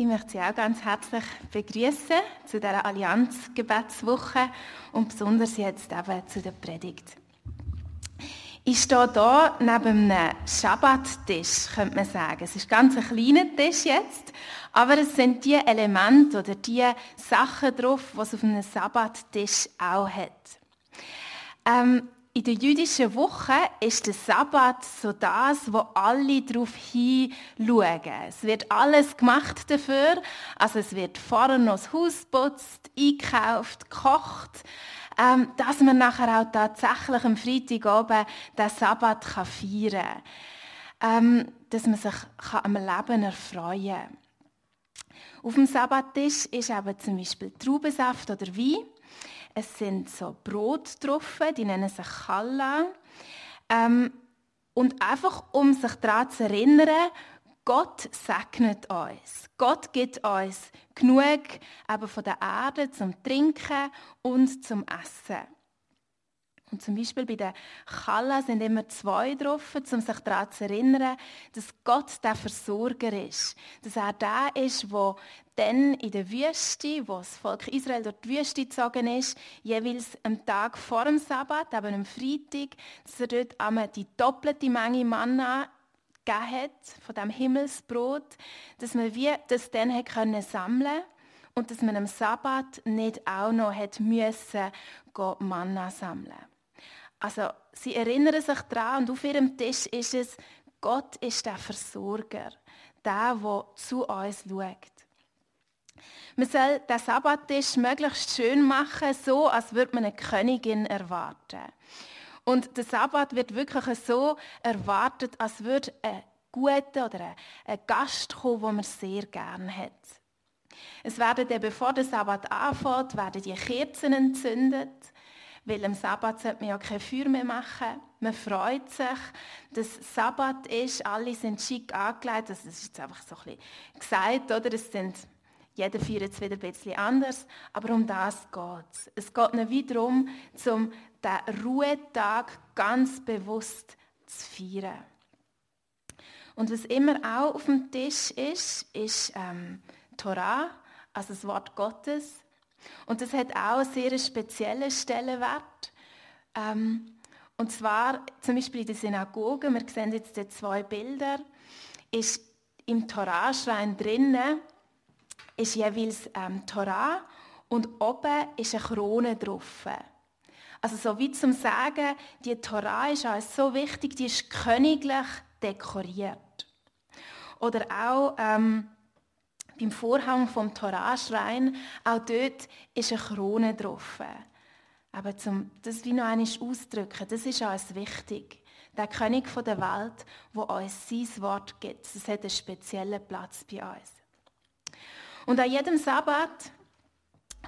Ich möchte Sie auch ganz herzlich begrüßen zu dieser Allianz-Gebetswoche und besonders jetzt eben zu der Predigt. Ich stehe hier neben einem Schabbattisch, könnte man sagen. Es ist ganz ein kleiner Tisch jetzt, aber es sind die Elemente oder die Sachen drauf, es auf einem Sabbattisch auch hat. Ähm, in der jüdischen Woche ist der Sabbat so das, wo alle darauf hinschauen. Es wird alles gemacht dafür. Also es wird vorne noch das Haus putzt, einkauft, gekocht, ähm, dass man nachher auch tatsächlich am Freitagabend den Sabbat kann feiern kann. Ähm, dass man sich kann am Leben erfreuen kann. Auf dem Sabbattisch ist eben zum Beispiel Traubensaft oder Wein. Es sind so Brot die nennen sich Challa. Ähm, und einfach, um sich daran zu erinnern, Gott segnet uns. Gott gibt uns genug eben von der Erde zum Trinken und zum Essen. Und zum Beispiel bei den Challa sind immer zwei drauf, um sich daran zu erinnern, dass Gott der Versorger ist. Dass er der ist, der dann in der Wüste, wo das Volk Israel durch die Wüste gezogen ist, jeweils am Tag vor dem Sabbat, eben am Freitag, dass er dort einmal die doppelte Menge Manna gegeben hat, von dem Himmelsbrot, dass man wie das dann hat können sammeln und dass man am Sabbat nicht auch noch hat müssen Manna sammeln. Also sie erinnern sich daran und auf ihrem Tisch ist es, Gott ist der Versorger, der, der zu uns schaut. Man soll den Sabbattisch möglichst schön machen, so als würde man eine Königin erwarten. Und der Sabbat wird wirklich so erwartet, als würde ein guter oder ein Gast kommen, den man sehr gerne hat. Es werden dann, bevor der Sabbat anfängt, werden die Kerzen entzündet. Weil am Sabbat sollte man ja kein Feuer mehr machen. Man freut sich, dass Sabbat ist, alle sind schick angelegt. Das ist jetzt einfach so ein bisschen gesagt, oder? Es sind, jeder feiert es wieder ein bisschen anders, aber um das geht es. Es geht nicht wieder darum, zum den Ruhetag ganz bewusst zu feiern. Und was immer auch auf dem Tisch ist, ist ähm, Torah, also das Wort Gottes. Und das hat auch einen sehr speziellen Stellenwert. Ähm, und zwar zum Beispiel in der Synagoge, wir sehen jetzt hier zwei Bilder, ist im Torahschrein drinnen ist jeweils ähm, Torah und oben ist eine Krone drauf. Also so wie zum Sagen, die Torah ist uns so wichtig, die ist königlich dekoriert. Oder auch ähm, beim Vorhang vom Torahschrein, auch dort ist eine Krone drauf. Aber zum das wie noch einmal auszudrücken, das ist uns wichtig. Der König der Welt, wo uns sein Wort gibt, das hat einen speziellen Platz bei uns. Und an jedem Sabbat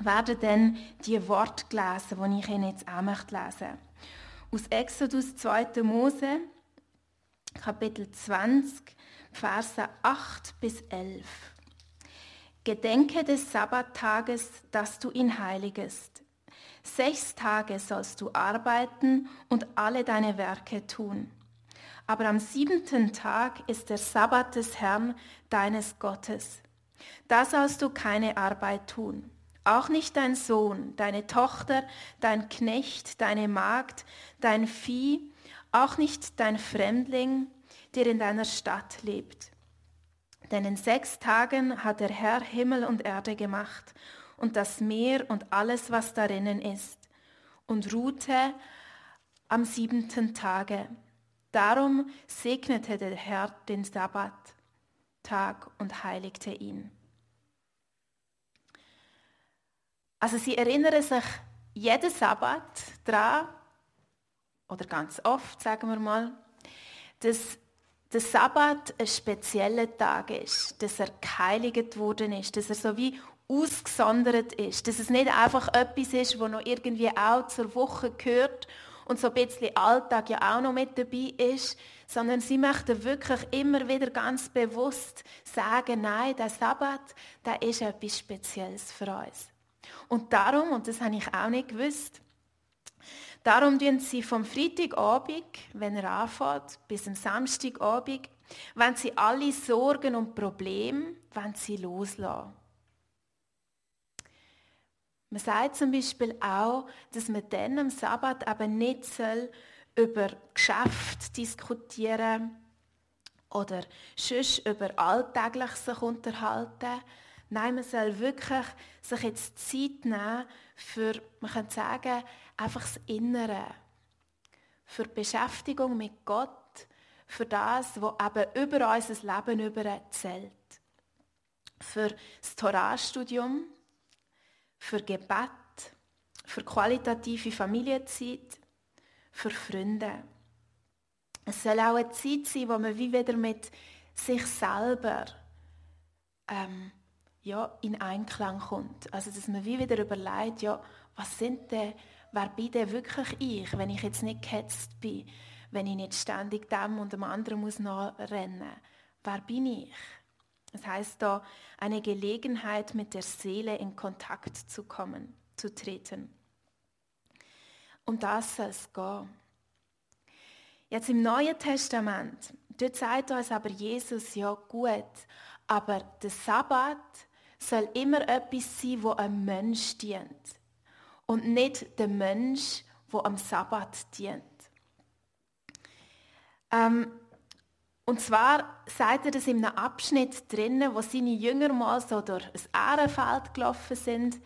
werden dann die Worte gelesen, die ich Ihnen jetzt auch möchte lesen Aus Exodus 2. Mose, Kapitel 20, Verse 8 bis 11. Gedenke des Sabbattages, dass du ihn heiligest. Sechs Tage sollst du arbeiten und alle deine Werke tun. Aber am siebenten Tag ist der Sabbat des Herrn, deines Gottes. Da sollst du keine Arbeit tun. Auch nicht dein Sohn, deine Tochter, dein Knecht, deine Magd, dein Vieh, auch nicht dein Fremdling, der in deiner Stadt lebt denn in sechs Tagen hat der Herr Himmel und Erde gemacht und das Meer und alles, was darinnen ist, und ruhte am siebenten Tage. Darum segnete der Herr den Sabbattag und heiligte ihn. Also sie erinnern sich jeden Sabbat daran, oder ganz oft, sagen wir mal, dass der Sabbat ein spezieller Tag ist, dass er geheiligt worden ist, dass er so wie ausgesondert ist, dass es nicht einfach etwas ist, wo noch irgendwie auch zur Woche gehört und so ein bisschen Alltag ja auch noch mit dabei ist, sondern sie möchten wirklich immer wieder ganz bewusst sagen, nein, der Sabbat, der ist etwas Spezielles für uns. Und darum, und das habe ich auch nicht gewusst, Darum tun sie vom Freitagabend, wenn er anfängt, bis am Samstagabend, Wenn sie alle Sorgen und Probleme wenn sie loslassen. Man sagt zum Beispiel auch, dass man dann am Sabbat eben nicht soll über Geschäft diskutieren oder sonst über alltäglich sich unterhalten. Nein, man soll wirklich sich jetzt Zeit nehmen für, man kann sagen, einfach das Innere. Für die Beschäftigung mit Gott, für das, was eben über unser Leben zählt. Für das Torahstudium, für Gebet, für qualitative Familienzeit, für Freunde. Es soll auch eine Zeit sein, wo man wie wieder mit sich selber ähm, ja, in Einklang kommt. Also dass man wie wieder überlegt, ja, was sind denn, wer bin denn wirklich ich, wenn ich jetzt nicht gehetzt bin, wenn ich nicht ständig dem und dem anderen muss nachrennen. Wer bin ich? Das heißt da, eine Gelegenheit mit der Seele in Kontakt zu kommen, zu treten. Um das soll es gehen. Jetzt im Neuen Testament, dort sagt uns aber Jesus, ja gut, aber der Sabbat soll immer etwas sein, wo ein Mensch dient. Und nicht der Mensch, wo am Sabbat dient. Ähm, und zwar sagt er das in einem Abschnitt drinnen, wo seine Jünger mal so durch ein Ehrenfeld gelaufen sind.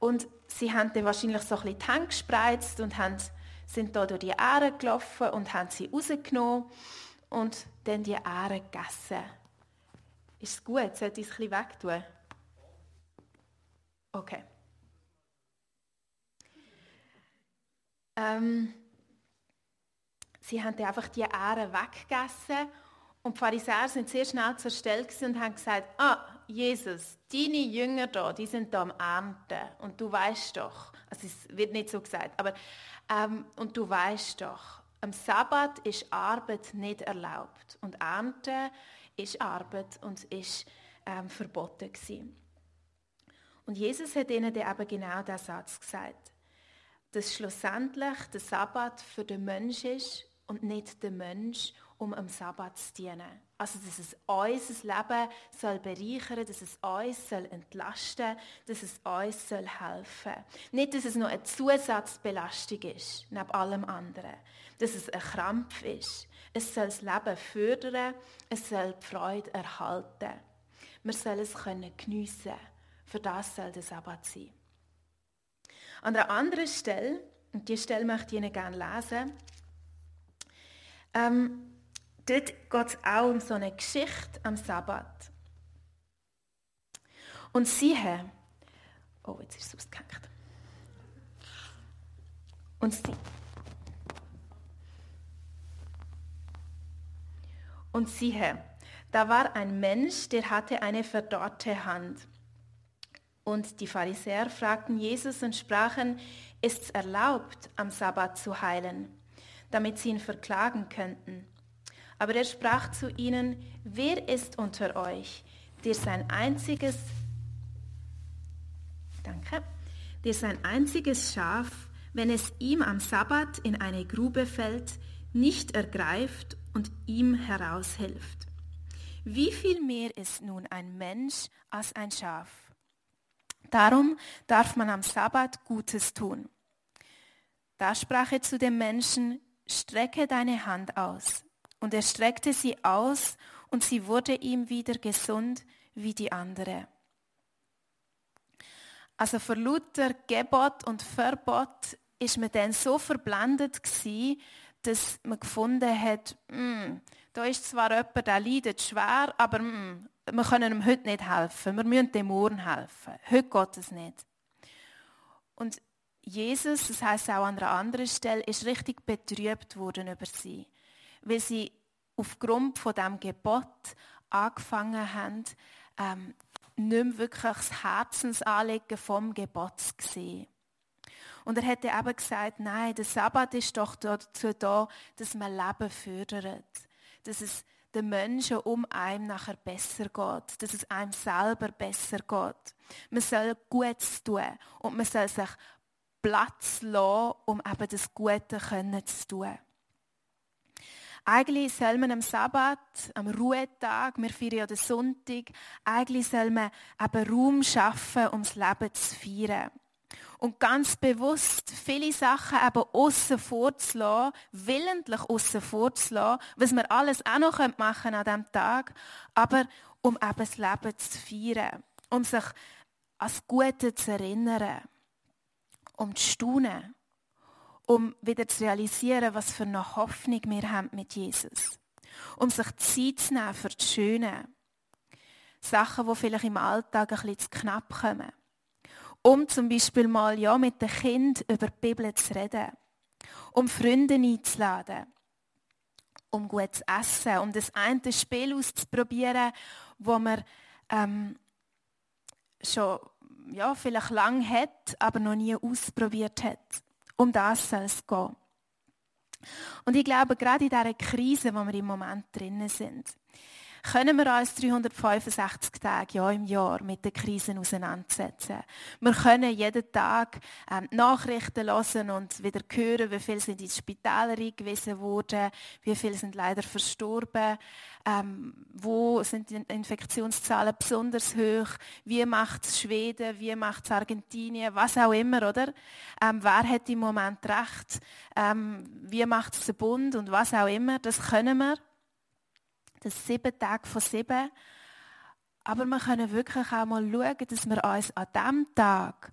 Und sie haben dann wahrscheinlich so ein bisschen die Hände gespreizt und haben, sind da durch die Ähren gelaufen und haben sie rausgenommen und dann die Ähren gegessen. Ist es gut? Sollte ich es ein bisschen wegtun? Okay. Ähm, sie haben einfach die Ähren weggegessen und die Pharisäer sind sehr schnell zur Stelle und haben gesagt, ah, Jesus, deine Jünger da, die sind da am Ernten und du weißt doch, also es wird nicht so gesagt, aber ähm, und du weißt doch, am Sabbat ist Arbeit nicht erlaubt und Ernte ist Arbeit und ist ähm, verboten gewesen. Und Jesus hat ihnen dann eben genau diesen Satz gesagt, dass schlussendlich der Sabbat für den Mensch ist und nicht der Mensch, um am Sabbat zu dienen. Also, dass es unser Leben soll bereichern, dass es uns soll entlasten, dass es uns soll helfen. Nicht, dass es nur eine Zusatzbelastung ist, neben allem anderen. Dass es ein Krampf ist. Es soll das Leben fördern, es soll die Freude erhalten. Wir sollen es können geniessen. Für das soll der Sabbat sein. An einer anderen Stelle, und die Stelle möchte ich Ihnen gerne lesen, ähm, dort geht es auch um so eine Geschichte am Sabbat. Und siehe, oh, jetzt ist es ausgehängt. Und sie, und siehe, da war ein Mensch, der hatte eine verdorrte Hand. Und die Pharisäer fragten Jesus und sprachen, ist es erlaubt, am Sabbat zu heilen? damit sie ihn verklagen könnten. Aber er sprach zu ihnen, wer ist unter euch, der sein einziges, danke, der sein einziges Schaf, wenn es ihm am Sabbat in eine Grube fällt, nicht ergreift und ihm heraushilft? Wie viel mehr ist nun ein Mensch als ein Schaf? Darum darf man am Sabbat Gutes tun. Da sprach er zu dem Menschen, strecke deine Hand aus. Und er streckte sie aus und sie wurde ihm wieder gesund wie die andere. Also vor lauter Gebot und Verbot ist man dann so verblendet gewesen, dass man gefunden hat, mm, da ist zwar jemand, der leidet schwer, aber mm, wir können ihm heute nicht helfen. Wir müssen dem morgen helfen. Heute geht es nicht. Und Jesus, das heißt auch an einer anderen Stelle, ist richtig betrübt worden über sie, weil sie aufgrund von dem Gebot angefangen haben, ähm, nicht mehr wirklich das Herzensanliegen vom Gebot zu sehen. Und er hätte eben gesagt, nein, der Sabbat ist doch dazu da, dass man Leben fördert, dass es den Menschen um einem nachher besser geht, dass es einem selber besser geht. Man soll Gutes tun und man soll sich Platz lassen, um eben das Gute zu tun. Eigentlich soll man am Sabbat, am Ruhetag, wir feiern ja den Sonntag, eigentlich soll man eben Raum schaffen, um das Leben zu feiern. Und ganz bewusst viele Sachen eben aussen vorzulassen, willentlich aussen vorzulassen, was wir alles auch noch machen an diesem Tag, aber um eben das Leben zu feiern, um sich das Gute zu erinnern, um zu staunen um wieder zu realisieren, was für eine Hoffnung wir haben mit Jesus. Um sich Zeit zu nehmen für das Schöne. Sachen, die vielleicht im Alltag ein bisschen zu knapp kommen. Um zum Beispiel mal ja, mit den Kind über die Bibel zu reden. Um Freunde einzuladen. Um gut zu essen. Um das eine Spiel auszuprobieren, wo man ähm, schon ja, vielleicht lang hat, aber noch nie ausprobiert hat. Um das soll es gehen. Und ich glaube, gerade in dieser Krise, wo wir im Moment drinnen sind, können wir uns 365 Tage ja, im Jahr mit den Krisen auseinandersetzen. Wir können jeden Tag ähm, Nachrichten hören und wieder hören, wie viele sind ins Spital eingewiesen worden, wie viele sind leider verstorben, ähm, wo sind die Infektionszahlen besonders hoch, wie macht es Schweden, wie macht es Argentinien, was auch immer, oder? Ähm, wer hat im Moment recht, ähm, wie macht es der Bund und was auch immer, das können wir das sieben Tage von sieben. Aber wir können wirklich auch mal schauen, dass wir uns an diesem Tag,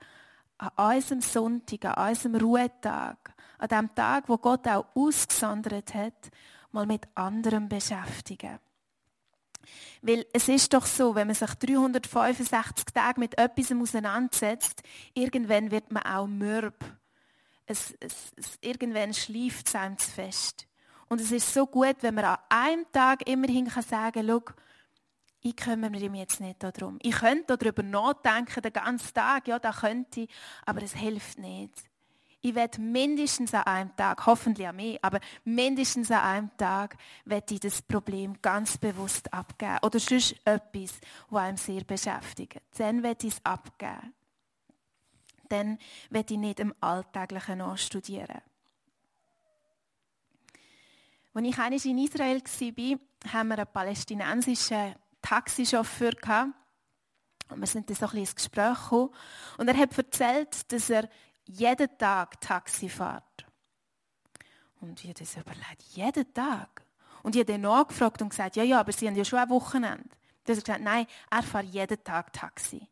an unserem Sonntag, an unserem Ruhetag, an dem Tag, wo Gott auch ausgesondert hat, mal mit anderem beschäftigen. Weil es ist doch so, wenn man sich 365 Tage mit etwas auseinandersetzt, irgendwann wird man auch mürb. Es, es, es, irgendwann schleift es einem zu fest. Und es ist so gut, wenn man an einem Tag immerhin sagen kann, ich kümmere mich jetzt nicht darum. Ich könnte darüber nachdenken, den ganzen Tag, ja, da könnte ich, aber es hilft nicht. Ich werde mindestens an einem Tag, hoffentlich an mich, aber mindestens an einem Tag werde ich das Problem ganz bewusst abgeben. Oder sonst etwas, was einem sehr beschäftigt. Dann werde ich es abgeben. Dann werde ich nicht im Alltäglichen nachstudieren. Als ich einmal in Israel war, haben wir einen palästinensischen Taxichauffeur. Und wir sind dann so ein bisschen ins Gespräch gekommen. Und er hat erzählt, dass er jeden Tag Taxi fährt. Und ich habe das überlegt, jeden Tag? Und ich habe dann nachgefragt und gesagt, ja, ja, aber Sie haben ja schon ein Wochenende. Dann hat er gesagt, nein, er fährt jeden Tag Taxi.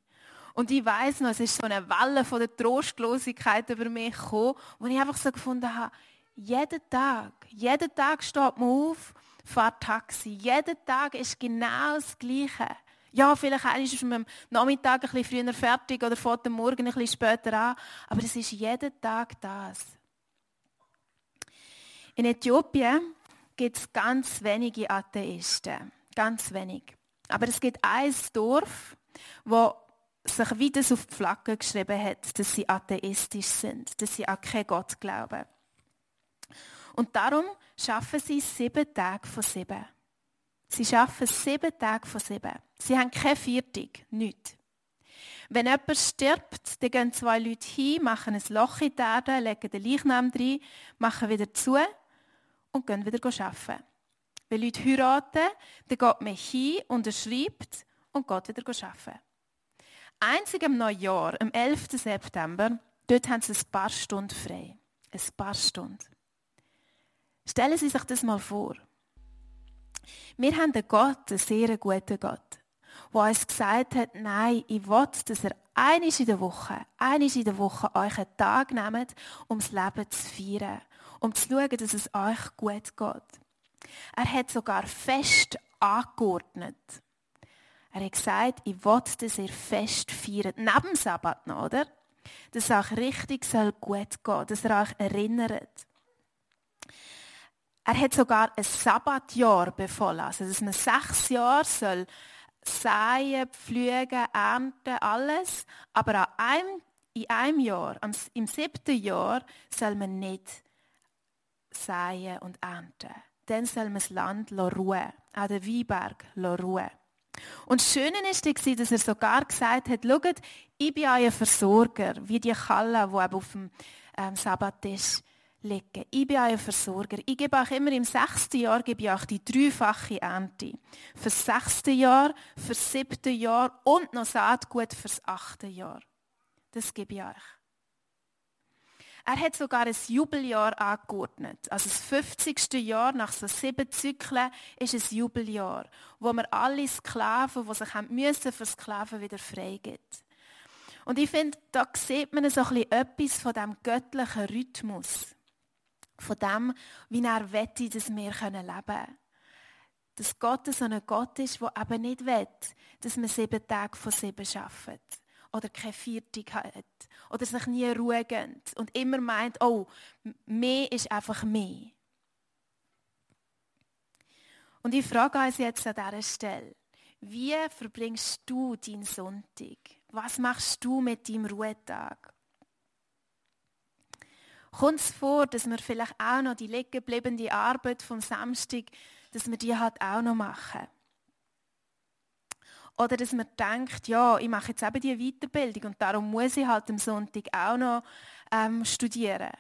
Und ich weiß noch, es ist so eine Welle von der Trostlosigkeit über mich gekommen, wo ich einfach so gefunden habe, jeden Tag, jeden Tag steht man auf, fährt Taxi. Jeden Tag ist genau das Gleiche. Ja, vielleicht ist man am Nachmittag ein bisschen früher fertig oder fährt am Morgen ein bisschen später an. Aber es ist jeden Tag das. In Äthiopien gibt es ganz wenige Atheisten. Ganz wenig. Aber es gibt ein Dorf, wo sich wieder auf die Flagge geschrieben hat, dass sie atheistisch sind, dass sie an keinen Gott glauben. Und darum schaffen sie sieben Tage von sieben. Sie schaffen sieben Tage von sieben. Sie haben keine Viertig, nichts. Wenn jemand stirbt, dann gehen zwei Leute hin, machen ein Loch in die Erde, legen den Leichnam rein, machen wieder zu und gehen wieder arbeiten. Wenn Leute heiraten, dann geht man hin, unterschreibt und geht wieder arbeiten. Einzig am Neujahr, am 11. September, dort haben sie ein paar Stunden frei. Ein paar Stunden. Stellen Sie sich das mal vor. Wir haben einen Gott, einen sehr guten Gott, der uns gesagt hat, nein, ich will, dass er einisch in der Woche, einisch in der Woche euch einen Tag nehmt, um das Leben zu feiern, um zu schauen, dass es euch gut geht. Er hat sogar fest angeordnet. Er hat gesagt, ich will, dass ihr fest feiert, neben dem Sabbat noch, oder? Dass es euch richtig gut gehen, dass er euch erinnert. Er hat sogar ein Sabbatjahr befohlen, also dass man sechs Jahre soll säen, pflügen, ernten, alles. Aber an einem, in einem Jahr, im siebten Jahr, soll man nicht säen und ernten. Dann soll man das Land ruhen, auch den Weinberg ruhen. Und das Schöne war, dass er sogar gesagt hat, schaut, ich bin euer Versorger, wie die Kalle, die auf dem ähm, Sabbat ist legen. Ich bin euer Versorger. Ich gebe euch immer im sechsten Jahr gebe ich euch die dreifache Ernte. Fürs sechste Jahr, fürs siebte Jahr und noch Saatgut fürs achte Jahr. Das gebe ich euch. Er hat sogar ein Jubeljahr angeordnet. Also das 50. Jahr nach so sieben Zyklen ist ein Jubeljahr, wo man alle Sklaven, die sich haben müssen für Sklaven wieder freigibt. Und ich finde, da sieht man so ein bisschen etwas von dem göttlichen Rhythmus. Von dem, wie er wette, dass wir leben können. Dass Gott so ein Gott ist, der eben nicht will, dass man sieben Tage von sieben arbeitet. Oder keine Viertig hat. Oder sich nie Ruhe gönnt. Und immer meint, oh, mehr ist einfach mehr. Und ich frage uns jetzt an dieser Stelle, wie verbringst du deinen Sonntag? Was machst du mit deinem Ruhetag? Kommt es vor, dass wir vielleicht auch noch die liegen gebliebene Arbeit vom Samstag, dass wir die halt auch noch machen? Oder dass man denkt, ja, ich mache jetzt eben die Weiterbildung und darum muss ich halt am Sonntag auch noch ähm, studieren.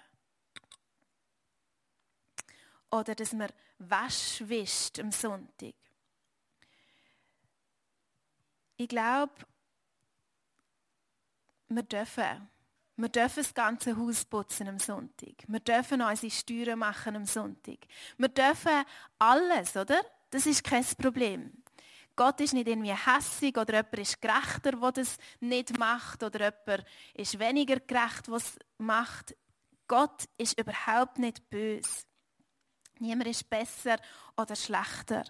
Oder dass man Wäsche wischt am Sonntag. Ich glaube, wir dürfen. Wir dürfen das ganze Haus putzen am Sonntag. Wir dürfen unsere Steuern machen am Sonntag. Wir dürfen alles, oder? Das ist kein Problem. Gott ist nicht irgendwie hässig oder jemand ist gerechter, der das nicht macht oder jemand ist weniger gerecht, was macht. Gott ist überhaupt nicht böse. Niemand ist besser oder schlechter.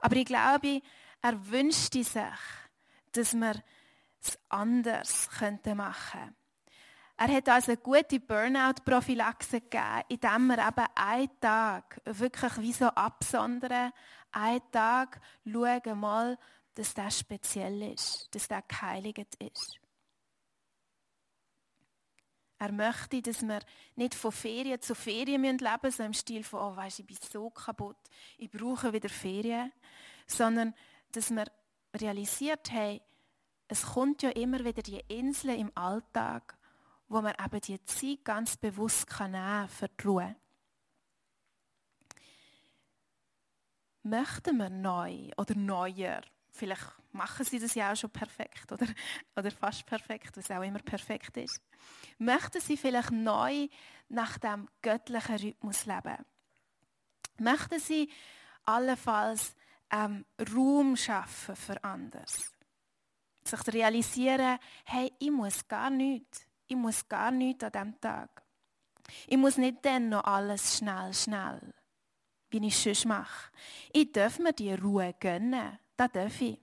Aber ich glaube, er wünscht sich, dass wir es anders machen könnten. Er hat uns eine gute Burnout-Prophylaxe gegeben, indem wir eben einen Tag wirklich wie so absondern, einen Tag schauen mal, dass der speziell ist, dass der geheiligt ist. Er möchte, dass wir nicht von Ferien zu Ferien leben müssen, so im Stil von, oh weißt, ich bin so kaputt, ich brauche wieder Ferien, sondern dass wir realisiert haben, es kommt ja immer wieder die Insel im Alltag, wo man eben die Zeit ganz bewusst kann nehmen für die Ruhe. Möchten wir neu oder neuer, vielleicht machen sie das ja auch schon perfekt oder, oder fast perfekt, was auch immer perfekt ist, möchten sie vielleicht neu nach dem göttlichen Rhythmus leben? Möchten sie allenfalls ähm, Raum schaffen für anders? Sich realisieren, hey, ich muss gar nichts. Ich muss gar nichts an diesem Tag. Ich muss nicht dann noch alles schnell, schnell, wie ich sonst mache. Ich darf mir die Ruhe gönnen. Das darf ich.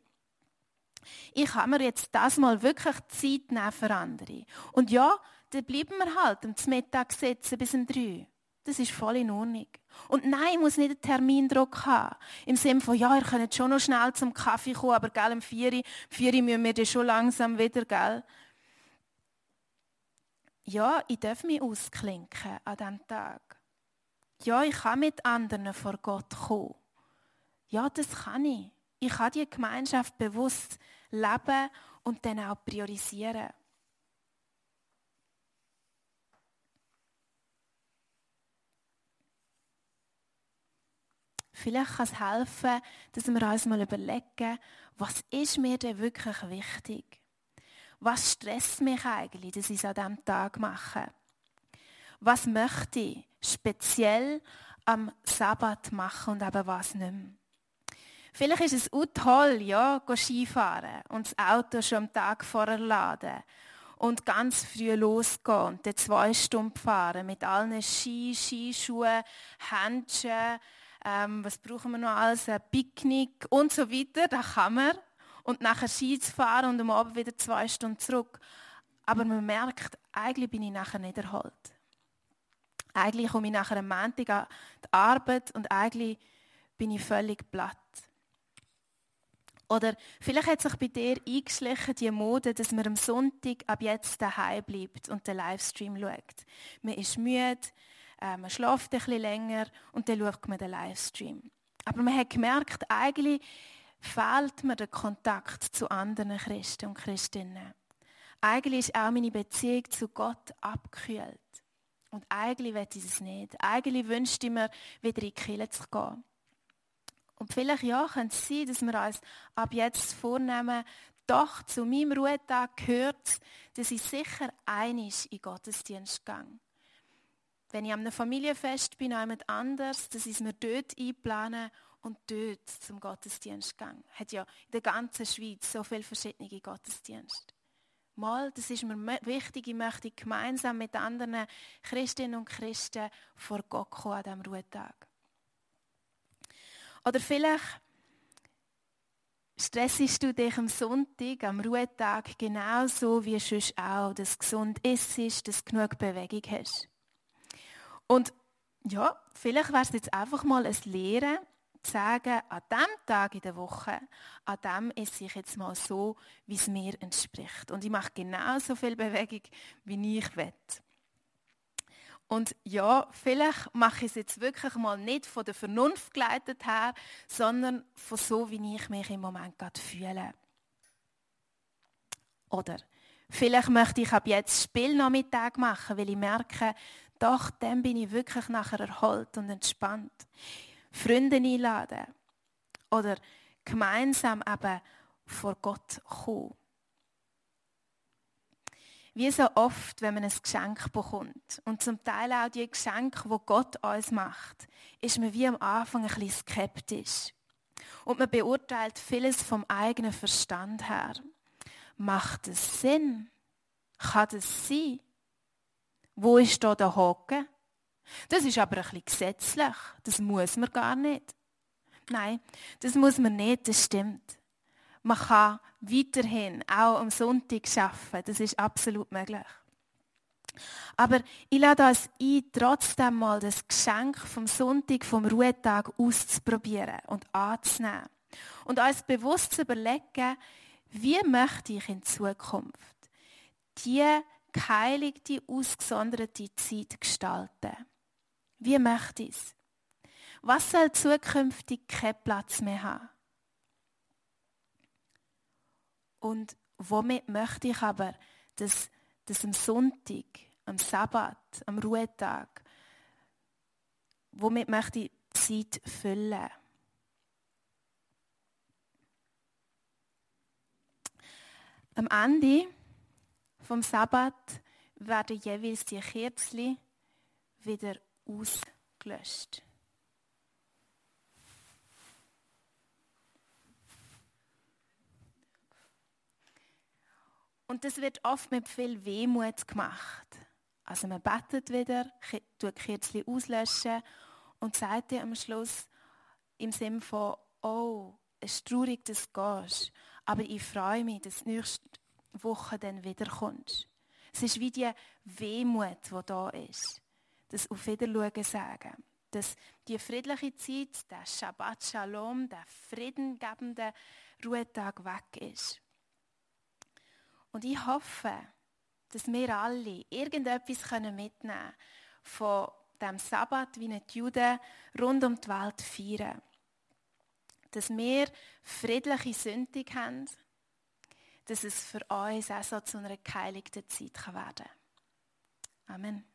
Ich kann mir jetzt das mal wirklich Zeit nehmen für andere. Und ja, dann bleiben wir halt am Mittag sitzen bis um drei. Das ist voll in Ordnung. Und nein, ich muss nicht einen Termindruck haben. Im Sinne von, ja, ihr könnt schon noch schnell zum Kaffee kommen, aber gell, um vier, vier müssen wir dann schon langsam wieder, gell? Ja, ich darf mich ausklinken an diesem Tag. Ja, ich kann mit anderen vor Gott kommen. Ja, das kann ich. Ich kann die Gemeinschaft bewusst leben und dann auch priorisieren. Vielleicht kann es helfen, dass wir uns mal überlegen, was ist mir denn wirklich wichtig? Was stresst mich eigentlich, dass ich es an diesem Tag mache? Was möchte ich speziell am Sabbat machen und eben was nicht mehr? Vielleicht ist es auch toll, ja, Skifahren und das Auto schon am Tag vorher laden und ganz früh losgehen und dann zwei Stunden fahren mit allen Ski, Skischuhen, Handschuhen, ähm, was brauchen wir noch alles, ein Picknick und so weiter, das kann man und nachher Ski zu fahren und am Abend wieder zwei Stunden zurück. Aber man merkt, eigentlich bin ich nachher nicht erholt. Eigentlich komme ich nachher am Montag an die Arbeit und eigentlich bin ich völlig platt. Oder vielleicht hat sich bei dir eingeschlichen die Mode, dass man am Sonntag ab jetzt daheim bleibt und den Livestream schaut. Man ist müde, äh, man schläft ein bisschen länger und dann schaut man den Livestream. Aber man hat gemerkt, eigentlich fehlt mir der Kontakt zu anderen Christen und Christinnen. Eigentlich ist auch meine Beziehung zu Gott abgekühlt. Und eigentlich will ich es nicht. Eigentlich wünschte ich mir, wieder in die Kirche zu gehen. Und vielleicht ja, könnte es sein, dass wir uns ab jetzt vornehmen, doch zu meinem Ruhetag gehört, dass ich sicher einig in Gottesdienst gehe. Wenn ich einem Familienfest bin, jemand anders, dass ich es mir dort einplane und dort zum Gottesdienst gehe. Hat ja in der ganzen Schweiz so viele verschiedene Gottesdienste. Mal, das ist mir wichtig, ich möchte gemeinsam mit anderen Christinnen und Christen vor Gott kommen an diesem Ruhetag. Oder vielleicht stressest du dich am Sonntag, am Ruhetag, genauso wie sonst auch, dass gesund ist, dass du genug Bewegung hast. Und ja, vielleicht wäre es jetzt einfach mal ein Lehren, zu sagen, an diesem Tag in der Woche, an dem esse ich jetzt mal so, wie es mir entspricht. Und ich mache genauso viel Bewegung, wie ich will. Und ja, vielleicht mache ich es jetzt wirklich mal nicht von der Vernunft geleitet her, sondern von so, wie ich mich im Moment gerade fühle. Oder vielleicht möchte ich ab jetzt Spielnachmittag machen, weil ich merke, doch, dann bin ich wirklich nachher erholt und entspannt. Freunde einladen oder gemeinsam eben vor Gott kommen. Wie so oft, wenn man ein Geschenk bekommt und zum Teil auch die Geschenke, wo Gott uns macht, ist man wie am Anfang ein bisschen skeptisch. Und man beurteilt vieles vom eigenen Verstand her. Macht es Sinn? Kann das sein? Wo ist da der Haken? Das ist aber ein bisschen gesetzlich. Das muss man gar nicht. Nein, das muss man nicht, das stimmt. Man kann weiterhin auch am Sonntag arbeiten. Das ist absolut möglich. Aber ich lade uns ein, trotzdem mal das Geschenk vom Sonntag, vom Ruhetag auszuprobieren und anzunehmen. Und uns bewusst zu überlegen, wie möchte ich in Zukunft die geheiligte, ausgesonderte Zeit gestalten. Wie möchte ich es? Was soll zukünftig keinen Platz mehr haben? Und womit möchte ich aber, dass, dass am Sonntag, am Sabbat, am Ruhetag, womit möchte ich Zeit füllen? Am Ende vom Sabbat werden jeweils die Kerzen wieder ausgelöscht. Und das wird oft mit viel Wehmut gemacht. Also man betet wieder, tut Kerzen auslöschen und sagt dir am Schluss im Sinne von, oh, es ist traurig, dass du gehst, aber ich freue mich, dass du nächste Woche dann wiederkommst. Es ist wie die Wehmut, die da ist. Das Auf Wiedersehen sagen. Dass die friedliche Zeit, der Shabbat Shalom, der friedengebende Ruhetag weg ist. Und ich hoffe, dass wir alle irgendetwas mitnehmen können von dem Sabbat, wie die Juden rund um die Welt feiern. Dass wir friedliche Sündig haben, dass es für uns auch so zu einer geheiligten Zeit werden kann. Amen.